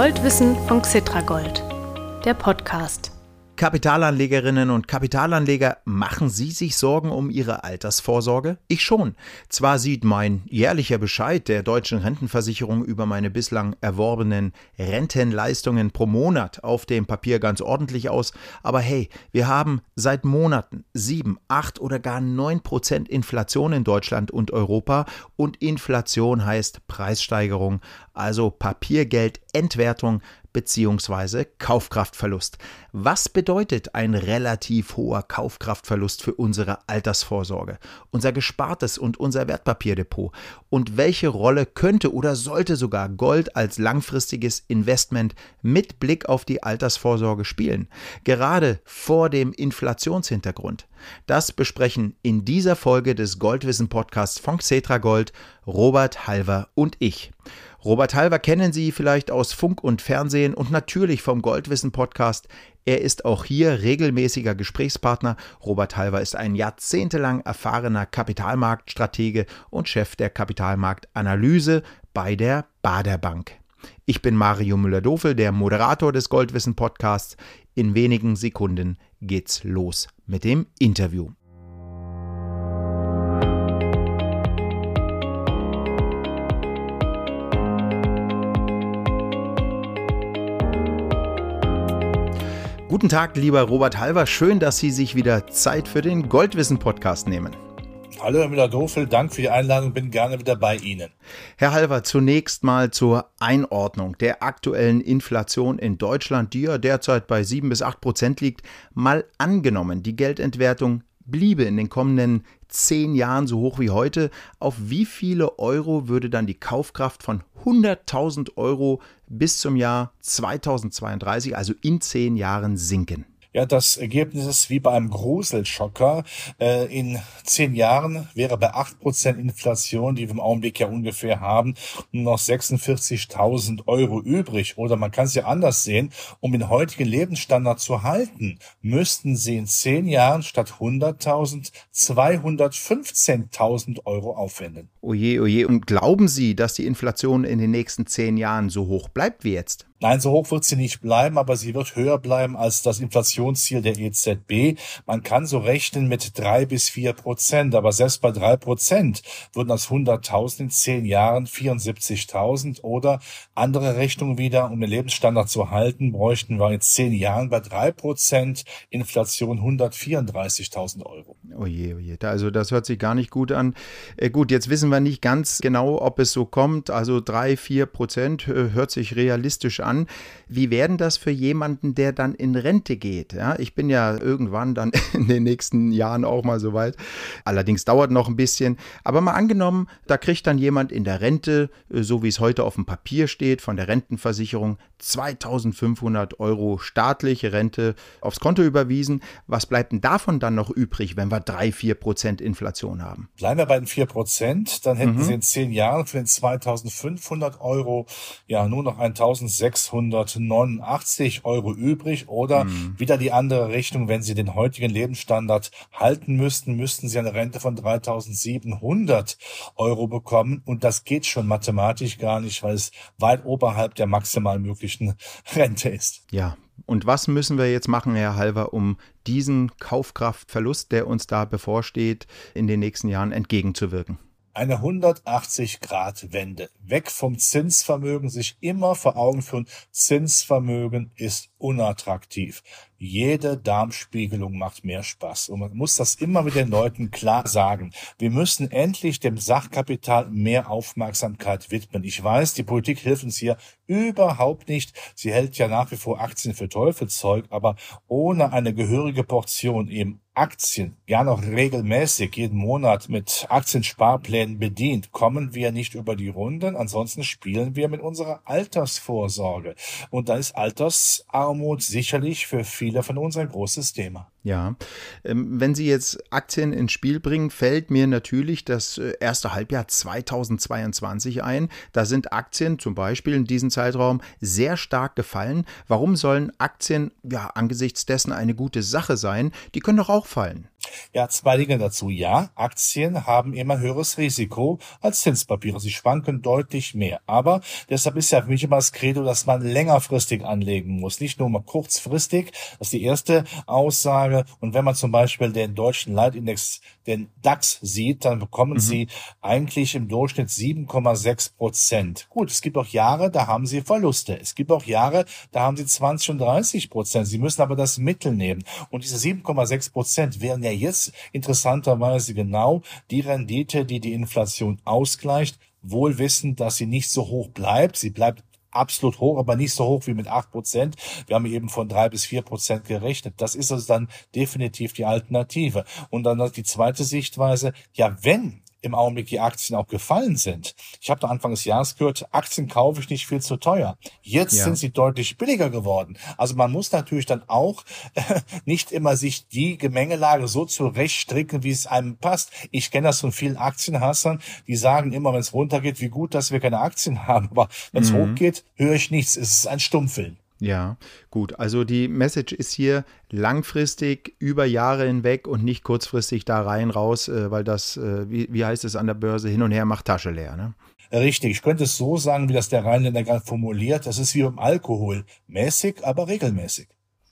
Goldwissen von Xitragold, der Podcast. Kapitalanlegerinnen und Kapitalanleger, machen Sie sich Sorgen um Ihre Altersvorsorge? Ich schon. Zwar sieht mein jährlicher Bescheid der deutschen Rentenversicherung über meine bislang erworbenen Rentenleistungen pro Monat auf dem Papier ganz ordentlich aus, aber hey, wir haben seit Monaten sieben, acht oder gar neun Prozent Inflation in Deutschland und Europa und Inflation heißt Preissteigerung, also Papiergeldentwertung bzw. Kaufkraftverlust. Was bedeutet ein relativ hoher Kaufkraftverlust für unsere Altersvorsorge, unser Gespartes und unser Wertpapierdepot? Und welche Rolle könnte oder sollte sogar Gold als langfristiges Investment mit Blick auf die Altersvorsorge spielen? Gerade vor dem Inflationshintergrund. Das besprechen in dieser Folge des Goldwissen Podcasts von Xetra Gold Robert Halver und ich. Robert Halver kennen Sie vielleicht aus Funk und Fernsehen und natürlich vom Goldwissen Podcast. Er ist auch hier regelmäßiger Gesprächspartner. Robert Halver ist ein jahrzehntelang erfahrener Kapitalmarktstratege und Chef der Kapitalmarktanalyse bei der Bader Bank. Ich bin Mario Müller-Dofel, der Moderator des Goldwissen Podcasts. In wenigen Sekunden geht's los mit dem Interview. Guten Tag, lieber Robert Halver. Schön, dass Sie sich wieder Zeit für den Goldwissen-Podcast nehmen. Hallo, Herr Müller-Dofel. Dank für die Einladung. Bin gerne wieder bei Ihnen. Herr Halver, zunächst mal zur Einordnung der aktuellen Inflation in Deutschland, die ja derzeit bei 7 bis 8 Prozent liegt. Mal angenommen, die Geldentwertung bliebe in den kommenden zehn Jahren so hoch wie heute, auf wie viele Euro würde dann die Kaufkraft von 100.000 Euro bis zum Jahr 2032, also in zehn Jahren, sinken? Ja, das Ergebnis ist wie bei einem Gruselschocker. Äh, in zehn Jahren wäre bei acht Prozent Inflation, die wir im Augenblick ja ungefähr haben, nur noch 46.000 Euro übrig. Oder man kann es ja anders sehen. Um den heutigen Lebensstandard zu halten, müssten Sie in zehn Jahren statt 100.000 215.000 Euro aufwenden. Oje, oje. Und glauben Sie, dass die Inflation in den nächsten zehn Jahren so hoch bleibt wie jetzt? Nein, so hoch wird sie nicht bleiben, aber sie wird höher bleiben als das Inflationsziel der EZB. Man kann so rechnen mit drei bis vier Prozent, aber selbst bei drei Prozent würden aus 100.000 in zehn Jahren 74.000 oder andere Rechnungen wieder, um den Lebensstandard zu halten, bräuchten wir in zehn Jahren bei drei Prozent Inflation 134.000 Euro. Oje, oje, also das hört sich gar nicht gut an. Äh, gut, jetzt wissen wir nicht ganz genau, ob es so kommt. Also drei, vier Prozent äh, hört sich realistisch an an. Wie werden das für jemanden, der dann in Rente geht? Ja, ich bin ja irgendwann dann in den nächsten Jahren auch mal so weit. Allerdings dauert noch ein bisschen. Aber mal angenommen, da kriegt dann jemand in der Rente, äh, so wie es heute auf dem Papier steht, von der Rentenversicherung 2500 Euro staatliche Rente aufs Konto überwiesen. Was bleibt denn davon dann noch übrig, wenn wir 3, 4 Prozent Inflation haben? Bleiben wir bei den 4 Prozent, dann hätten mhm. Sie in zehn Jahren für den 2500 Euro ja nur noch 1600 689 Euro übrig oder mhm. wieder die andere Richtung, wenn Sie den heutigen Lebensstandard halten müssten, müssten Sie eine Rente von 3700 Euro bekommen und das geht schon mathematisch gar nicht, weil es weit oberhalb der maximal möglichen Rente ist. Ja, und was müssen wir jetzt machen, Herr Halver, um diesen Kaufkraftverlust, der uns da bevorsteht, in den nächsten Jahren entgegenzuwirken? Eine 180-Grad-Wende. Weg vom Zinsvermögen, sich immer vor Augen führen, Zinsvermögen ist unattraktiv. Jede Darmspiegelung macht mehr Spaß. Und man muss das immer mit den Leuten klar sagen. Wir müssen endlich dem Sachkapital mehr Aufmerksamkeit widmen. Ich weiß, die Politik hilft uns hier überhaupt nicht. Sie hält ja nach wie vor Aktien für Teufelszeug, aber ohne eine gehörige Portion eben Aktien, gerne auch regelmäßig jeden Monat mit Aktiensparplänen bedient, kommen wir nicht über die Runden. Ansonsten spielen wir mit unserer Altersvorsorge. Und da ist Altersarmut sicherlich für viele von uns ein großes Thema. Ja, ähm, wenn Sie jetzt Aktien ins Spiel bringen, fällt mir natürlich das äh, erste Halbjahr 2022 ein. Da sind Aktien zum Beispiel in diesem Zeitraum sehr stark gefallen. Warum sollen Aktien ja angesichts dessen eine gute Sache sein? Die können doch auch fallen. Ja, zwei Dinge dazu. Ja, Aktien haben immer höheres Risiko als Zinspapiere. Sie schwanken deutlich mehr. Aber deshalb ist ja für mich immer das Credo, dass man längerfristig anlegen muss, nicht nur mal kurzfristig. Das ist die erste Aussage. Und wenn man zum Beispiel den deutschen Leitindex, den DAX sieht, dann bekommen mhm. Sie eigentlich im Durchschnitt 7,6 Prozent. Gut, es gibt auch Jahre, da haben Sie Verluste. Es gibt auch Jahre, da haben Sie 20 und 30 Prozent. Sie müssen aber das Mittel nehmen. Und diese 7,6 Prozent wären ja jetzt interessanterweise genau die Rendite, die die Inflation ausgleicht, wohl wissend, dass sie nicht so hoch bleibt. Sie bleibt absolut hoch, aber nicht so hoch wie mit acht Prozent. Wir haben eben von drei bis vier Prozent gerechnet. Das ist also dann definitiv die Alternative. Und dann die zweite Sichtweise, ja, wenn im Augenblick die Aktien auch gefallen sind. Ich habe da Anfang des Jahres gehört, Aktien kaufe ich nicht viel zu teuer. Jetzt ja. sind sie deutlich billiger geworden. Also man muss natürlich dann auch äh, nicht immer sich die Gemengelage so zurechtstricken, wie es einem passt. Ich kenne das von vielen Aktienhassern, die sagen immer, wenn es runtergeht, wie gut, dass wir keine Aktien haben. Aber wenn es mhm. hochgeht, höre ich nichts. Es ist ein Stummfilm. Ja, gut. Also die Message ist hier langfristig über Jahre hinweg und nicht kurzfristig da rein raus, äh, weil das, äh, wie, wie heißt es an der Börse, hin und her macht Tasche leer. Ne? Richtig, ich könnte es so sagen, wie das der Rheinländer gerade formuliert. Das ist wie beim Alkohol. Mäßig, aber regelmäßig.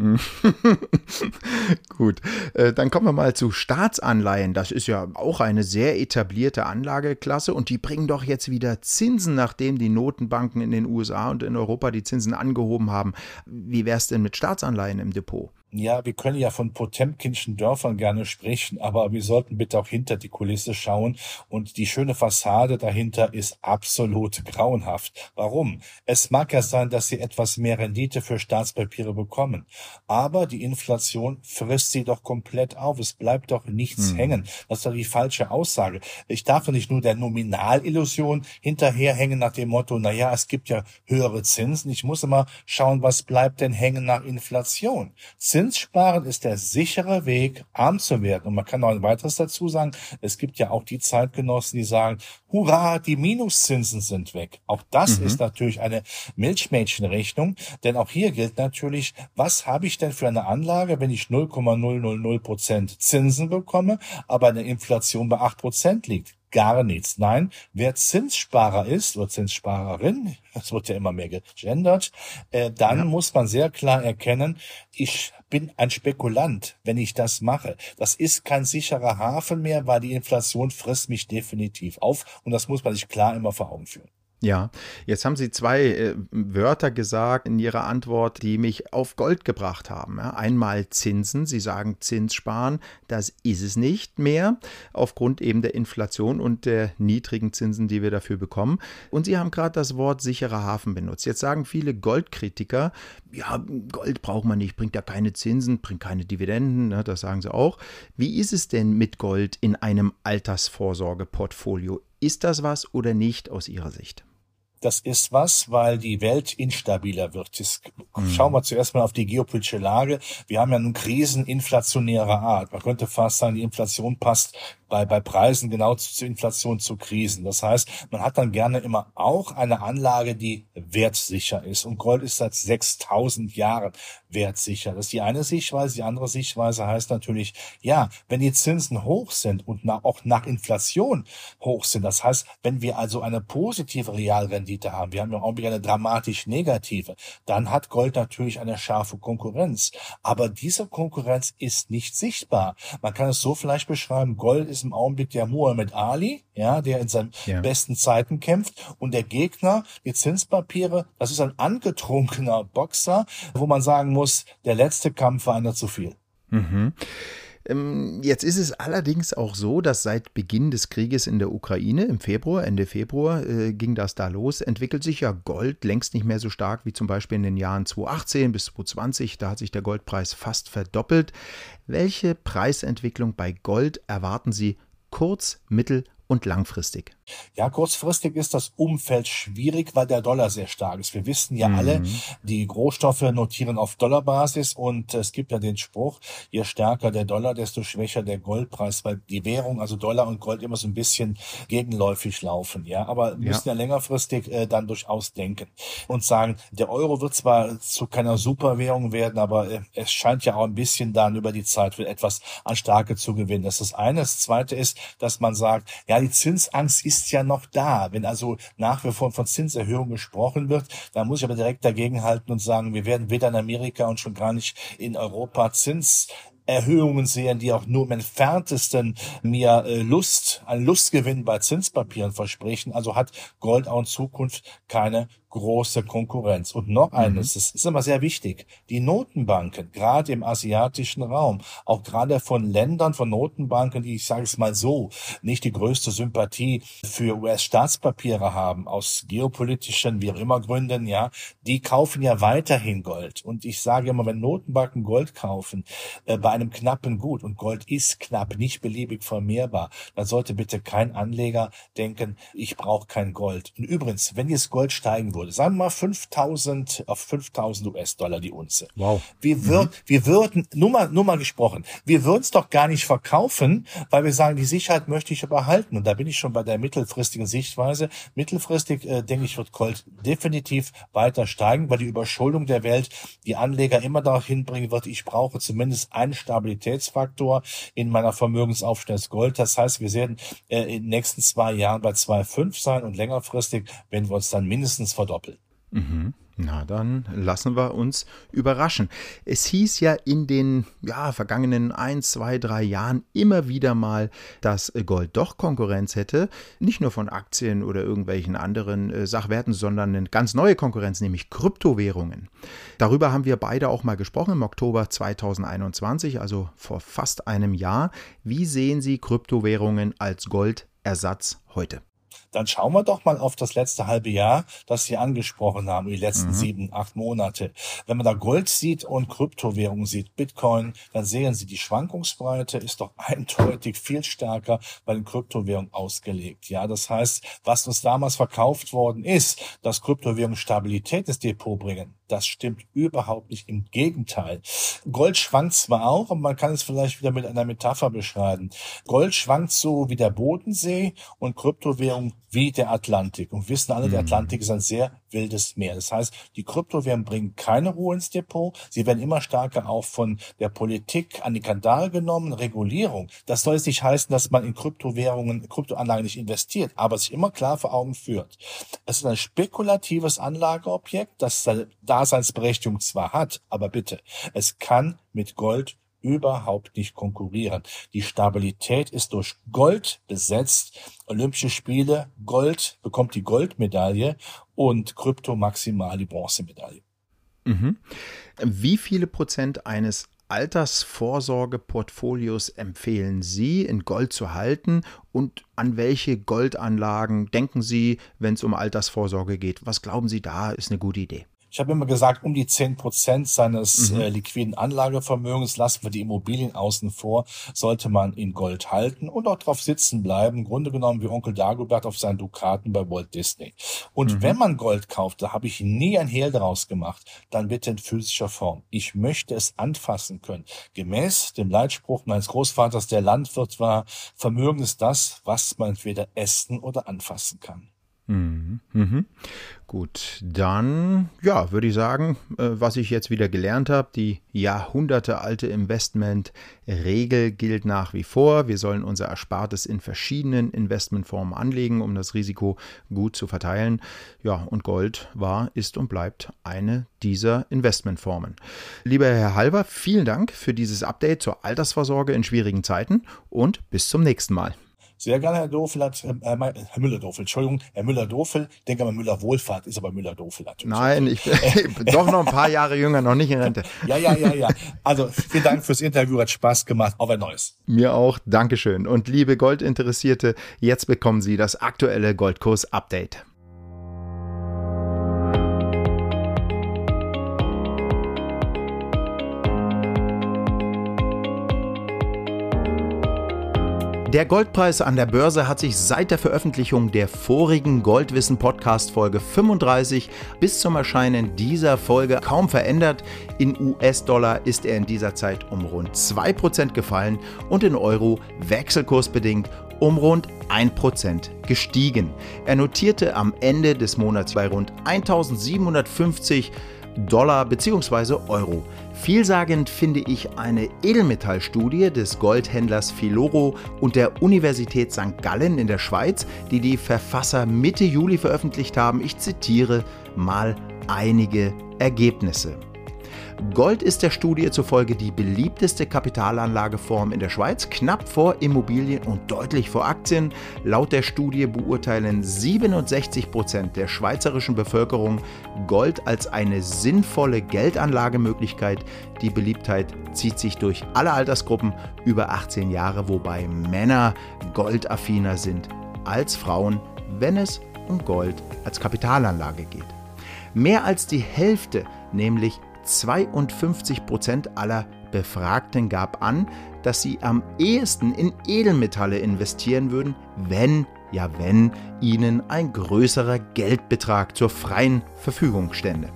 Gut, äh, dann kommen wir mal zu Staatsanleihen. Das ist ja auch eine sehr etablierte Anlageklasse und die bringen doch jetzt wieder Zinsen, nachdem die Notenbanken in den USA und in Europa die Zinsen angehoben haben. Wie wäre es denn mit Staatsanleihen im Depot? Ja, wir können ja von Potemkinschen Dörfern gerne sprechen, aber wir sollten bitte auch hinter die Kulisse schauen und die schöne Fassade dahinter ist absolut grauenhaft. Warum? Es mag ja sein, dass sie etwas mehr Rendite für Staatspapiere bekommen, aber die Inflation frisst sie doch komplett auf. Es bleibt doch nichts hm. hängen. Das ist doch die falsche Aussage. Ich darf nicht nur der Nominalillusion hinterherhängen nach dem Motto, na ja, es gibt ja höhere Zinsen. Ich muss immer schauen, was bleibt denn hängen nach Inflation. Zinssparen ist der sichere Weg, arm zu werden. Und man kann noch ein weiteres dazu sagen. Es gibt ja auch die Zeitgenossen, die sagen, hurra, die Minuszinsen sind weg. Auch das mhm. ist natürlich eine Milchmädchenrechnung. Denn auch hier gilt natürlich, was habe ich denn für eine Anlage, wenn ich 0,000 Prozent Zinsen bekomme, aber eine Inflation bei 8 Prozent liegt? Gar nichts. Nein, wer Zinssparer ist oder Zinssparerin, das wird ja immer mehr gegendert, äh, dann ja. muss man sehr klar erkennen, ich bin ein Spekulant, wenn ich das mache. Das ist kein sicherer Hafen mehr, weil die Inflation frisst mich definitiv auf und das muss man sich klar immer vor Augen führen. Ja, jetzt haben Sie zwei äh, Wörter gesagt in Ihrer Antwort, die mich auf Gold gebracht haben. Ja, einmal Zinsen. Sie sagen Zinssparen. Das ist es nicht mehr, aufgrund eben der Inflation und der niedrigen Zinsen, die wir dafür bekommen. Und Sie haben gerade das Wort sicherer Hafen benutzt. Jetzt sagen viele Goldkritiker, ja, Gold braucht man nicht, bringt ja keine Zinsen, bringt keine Dividenden. Ne, das sagen Sie auch. Wie ist es denn mit Gold in einem Altersvorsorgeportfolio? Ist das was oder nicht aus Ihrer Sicht? Das ist was, weil die Welt instabiler wird. Jetzt schauen wir zuerst mal auf die geopolitische Lage. Wir haben ja nun Krisen inflationärer Art. Man könnte fast sagen, die Inflation passt bei, bei Preisen genau zu, zu Inflation, zu Krisen. Das heißt, man hat dann gerne immer auch eine Anlage, die wertsicher ist. Und Gold ist seit 6000 Jahren wertsicher. Das ist die eine Sichtweise. Die andere Sichtweise heißt natürlich, ja, wenn die Zinsen hoch sind und nach, auch nach Inflation hoch sind, das heißt, wenn wir also eine positive Realrendite haben, wir haben im Augenblick eine dramatisch negative, dann hat Gold natürlich eine scharfe Konkurrenz. Aber diese Konkurrenz ist nicht sichtbar. Man kann es so vielleicht beschreiben, Gold ist ist im Augenblick der Muhammad Ali, ja, der in seinen ja. besten Zeiten kämpft. Und der Gegner, die Zinspapiere, das ist ein angetrunkener Boxer, wo man sagen muss, der letzte Kampf war einer zu viel. Mhm. Ähm, jetzt ist es allerdings auch so, dass seit Beginn des Krieges in der Ukraine im Februar, Ende Februar, äh, ging das da los, entwickelt sich ja Gold längst nicht mehr so stark wie zum Beispiel in den Jahren 2018 bis 2020. Da hat sich der Goldpreis fast verdoppelt. Welche Preisentwicklung bei Gold erwarten Sie kurz-, mittel- und langfristig? Ja, kurzfristig ist das Umfeld schwierig, weil der Dollar sehr stark ist. Wir wissen ja mhm. alle, die Rohstoffe notieren auf Dollarbasis und es gibt ja den Spruch, je stärker der Dollar, desto schwächer der Goldpreis, weil die Währung, also Dollar und Gold immer so ein bisschen gegenläufig laufen. Ja, aber ja. müssen ja längerfristig äh, dann durchaus denken und sagen, der Euro wird zwar zu keiner Superwährung werden, aber äh, es scheint ja auch ein bisschen dann über die Zeit etwas an Stärke zu gewinnen. Das ist das eine. Das zweite ist, dass man sagt, ja, die Zinsangst ist ja noch da. Wenn also nach wie vor von Zinserhöhungen gesprochen wird, dann muss ich aber direkt dagegenhalten und sagen, wir werden weder in Amerika und schon gar nicht in Europa Zins Erhöhungen sehen, die auch nur im entferntesten mir äh, Lust, einen Lustgewinn bei Zinspapieren versprechen. Also hat Gold auch in Zukunft keine große Konkurrenz. Und noch eines, mhm. das ist immer sehr wichtig, die Notenbanken, gerade im asiatischen Raum, auch gerade von Ländern, von Notenbanken, die, ich sage es mal so, nicht die größte Sympathie für US-Staatspapiere haben, aus geopolitischen, wie auch immer Gründen, ja, die kaufen ja weiterhin Gold. Und ich sage immer, wenn Notenbanken Gold kaufen, äh, bei einem knappen Gut, und Gold ist knapp, nicht beliebig vermehrbar, dann sollte bitte kein Anleger denken, ich brauche kein Gold. Und übrigens, wenn jetzt Gold steigen würde, wurde, sagen wir mal 5000 auf 5000 US-Dollar die Unze. Wow. Wir, würden, mhm. wir würden, nur mal, nur mal gesprochen, wir würden es doch gar nicht verkaufen, weil wir sagen, die Sicherheit möchte ich behalten. Und da bin ich schon bei der mittelfristigen Sichtweise. Mittelfristig, äh, denke ich, wird Gold definitiv weiter steigen, weil die Überschuldung der Welt die Anleger immer darauf hinbringen wird, ich brauche zumindest einen Stabilitätsfaktor in meiner Vermögensaufstellung Gold. Das heißt, wir werden äh, in den nächsten zwei Jahren bei 2,5 sein und längerfristig, wenn wir uns dann mindestens verdoppeln verdoppeln. Mhm. Na, dann lassen wir uns überraschen. Es hieß ja in den ja, vergangenen ein, zwei, drei Jahren immer wieder mal, dass Gold doch Konkurrenz hätte. Nicht nur von Aktien oder irgendwelchen anderen äh, Sachwerten, sondern eine ganz neue Konkurrenz, nämlich Kryptowährungen. Darüber haben wir beide auch mal gesprochen im Oktober 2021, also vor fast einem Jahr. Wie sehen Sie Kryptowährungen als Goldersatz heute? Dann schauen wir doch mal auf das letzte halbe Jahr, das Sie angesprochen haben, die letzten mhm. sieben, acht Monate. Wenn man da Gold sieht und Kryptowährungen sieht, Bitcoin, dann sehen Sie, die Schwankungsbreite ist doch eindeutig viel stärker bei den Kryptowährungen ausgelegt. Ja, das heißt, was uns damals verkauft worden ist, dass Kryptowährungen Stabilität ins Depot bringen, das stimmt überhaupt nicht. Im Gegenteil. Gold schwankt zwar auch, aber man kann es vielleicht wieder mit einer Metapher beschreiben. Gold schwankt so wie der Bodensee und Kryptowährung wie der Atlantik. Und wissen alle, der mhm. Atlantik ist ein sehr wildes Meer. Das heißt, die Kryptowährungen bringen keine Ruhe ins Depot. Sie werden immer stärker auch von der Politik an die Kandal genommen. Regulierung. Das soll jetzt nicht heißen, dass man in Kryptowährungen, Kryptoanlagen nicht investiert, aber sich immer klar vor Augen führt. Es ist ein spekulatives Anlageobjekt, das Daseinsberechtigung zwar hat, aber bitte, es kann mit Gold überhaupt nicht konkurrieren. Die Stabilität ist durch Gold besetzt. Olympische Spiele, Gold bekommt die Goldmedaille und Krypto maximal die Bronzemedaille. Mhm. Wie viele Prozent eines Altersvorsorgeportfolios empfehlen Sie, in Gold zu halten und an welche Goldanlagen denken Sie, wenn es um Altersvorsorge geht? Was glauben Sie da ist eine gute Idee? Ich habe immer gesagt, um die zehn Prozent seines mhm. äh, liquiden Anlagevermögens lassen wir die Immobilien außen vor, sollte man in Gold halten und auch drauf sitzen bleiben. Im Grunde genommen wie Onkel Dagobert auf seinen Dukaten bei Walt Disney. Und mhm. wenn man Gold kauft, da habe ich nie ein Hehl daraus gemacht, dann bitte in physischer Form. Ich möchte es anfassen können. Gemäß dem Leitspruch meines Großvaters, der Landwirt war, Vermögen ist das, was man entweder essen oder anfassen kann. Mhm. Mhm. Gut, dann ja, würde ich sagen, äh, was ich jetzt wieder gelernt habe, die jahrhundertealte Investmentregel gilt nach wie vor. Wir sollen unser Erspartes in verschiedenen Investmentformen anlegen, um das Risiko gut zu verteilen. Ja, und Gold war, ist und bleibt eine dieser Investmentformen. Lieber Herr Halber, vielen Dank für dieses Update zur Altersvorsorge in schwierigen Zeiten und bis zum nächsten Mal. Sehr gerne, Herr Dofel hat, äh, äh Herr Müller-Dofel, Entschuldigung, Herr Müller-Dofel, denke mal Müller-Wohlfahrt, ist aber Müller-Dofel natürlich. Nein, ich bin doch noch ein paar Jahre jünger, noch nicht in Rente. ja, ja, ja, ja. Also vielen Dank fürs Interview, hat Spaß gemacht. Auf ein neues. Mir auch, Dankeschön. Und liebe Goldinteressierte, jetzt bekommen Sie das aktuelle Goldkurs-Update. Der Goldpreis an der Börse hat sich seit der Veröffentlichung der vorigen Goldwissen Podcast Folge 35 bis zum Erscheinen dieser Folge kaum verändert. In US-Dollar ist er in dieser Zeit um rund 2% gefallen und in Euro wechselkursbedingt um rund 1% gestiegen. Er notierte am Ende des Monats bei rund 1750 Dollar bzw. Euro. Vielsagend finde ich eine Edelmetallstudie des Goldhändlers Filoro und der Universität St. Gallen in der Schweiz, die die Verfasser Mitte Juli veröffentlicht haben. Ich zitiere mal einige Ergebnisse. Gold ist der Studie zufolge die beliebteste Kapitalanlageform in der Schweiz, knapp vor Immobilien und deutlich vor Aktien. Laut der Studie beurteilen 67 Prozent der schweizerischen Bevölkerung Gold als eine sinnvolle Geldanlagemöglichkeit. Die Beliebtheit zieht sich durch alle Altersgruppen über 18 Jahre, wobei Männer goldaffiner sind als Frauen, wenn es um Gold als Kapitalanlage geht. Mehr als die Hälfte, nämlich 52 Prozent aller Befragten gab an, dass sie am ehesten in Edelmetalle investieren würden, wenn, ja wenn, ihnen ein größerer Geldbetrag zur freien Verfügung stände.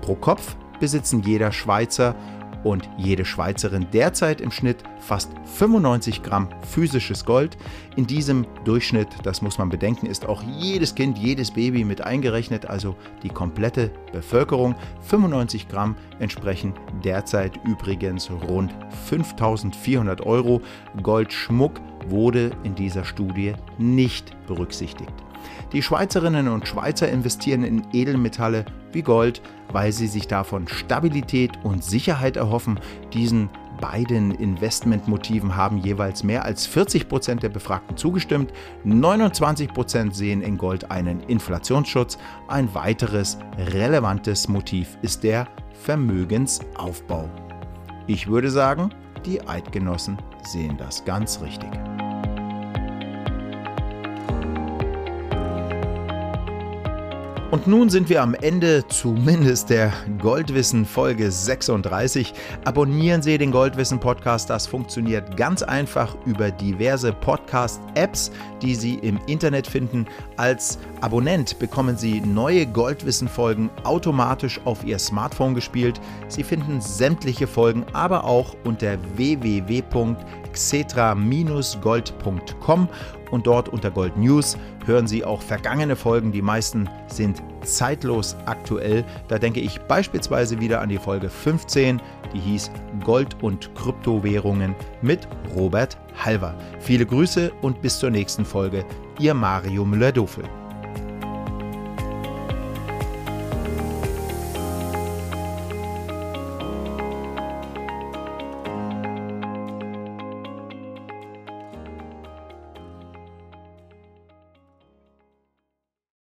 Pro Kopf besitzen jeder Schweizer und jede Schweizerin derzeit im Schnitt fast 95 Gramm physisches Gold. In diesem Durchschnitt, das muss man bedenken, ist auch jedes Kind, jedes Baby mit eingerechnet, also die komplette Bevölkerung. 95 Gramm entsprechen derzeit übrigens rund 5400 Euro. Goldschmuck wurde in dieser Studie nicht berücksichtigt. Die Schweizerinnen und Schweizer investieren in Edelmetalle wie Gold, weil sie sich davon Stabilität und Sicherheit erhoffen. Diesen beiden Investmentmotiven haben jeweils mehr als 40 Prozent der Befragten zugestimmt. 29 Prozent sehen in Gold einen Inflationsschutz. Ein weiteres relevantes Motiv ist der Vermögensaufbau. Ich würde sagen, die Eidgenossen sehen das ganz richtig. Und nun sind wir am Ende zumindest der Goldwissen Folge 36. Abonnieren Sie den Goldwissen Podcast. Das funktioniert ganz einfach über diverse Podcast-Apps, die Sie im Internet finden. Als Abonnent bekommen Sie neue Goldwissen Folgen automatisch auf Ihr Smartphone gespielt. Sie finden sämtliche Folgen aber auch unter www.xetra-gold.com und dort unter Gold News hören Sie auch vergangene Folgen. Die meisten sind zeitlos aktuell. Da denke ich beispielsweise wieder an die Folge 15, die hieß Gold und Kryptowährungen mit Robert Halver. Viele Grüße und bis zur nächsten Folge. Ihr Mario Müller-Dofel.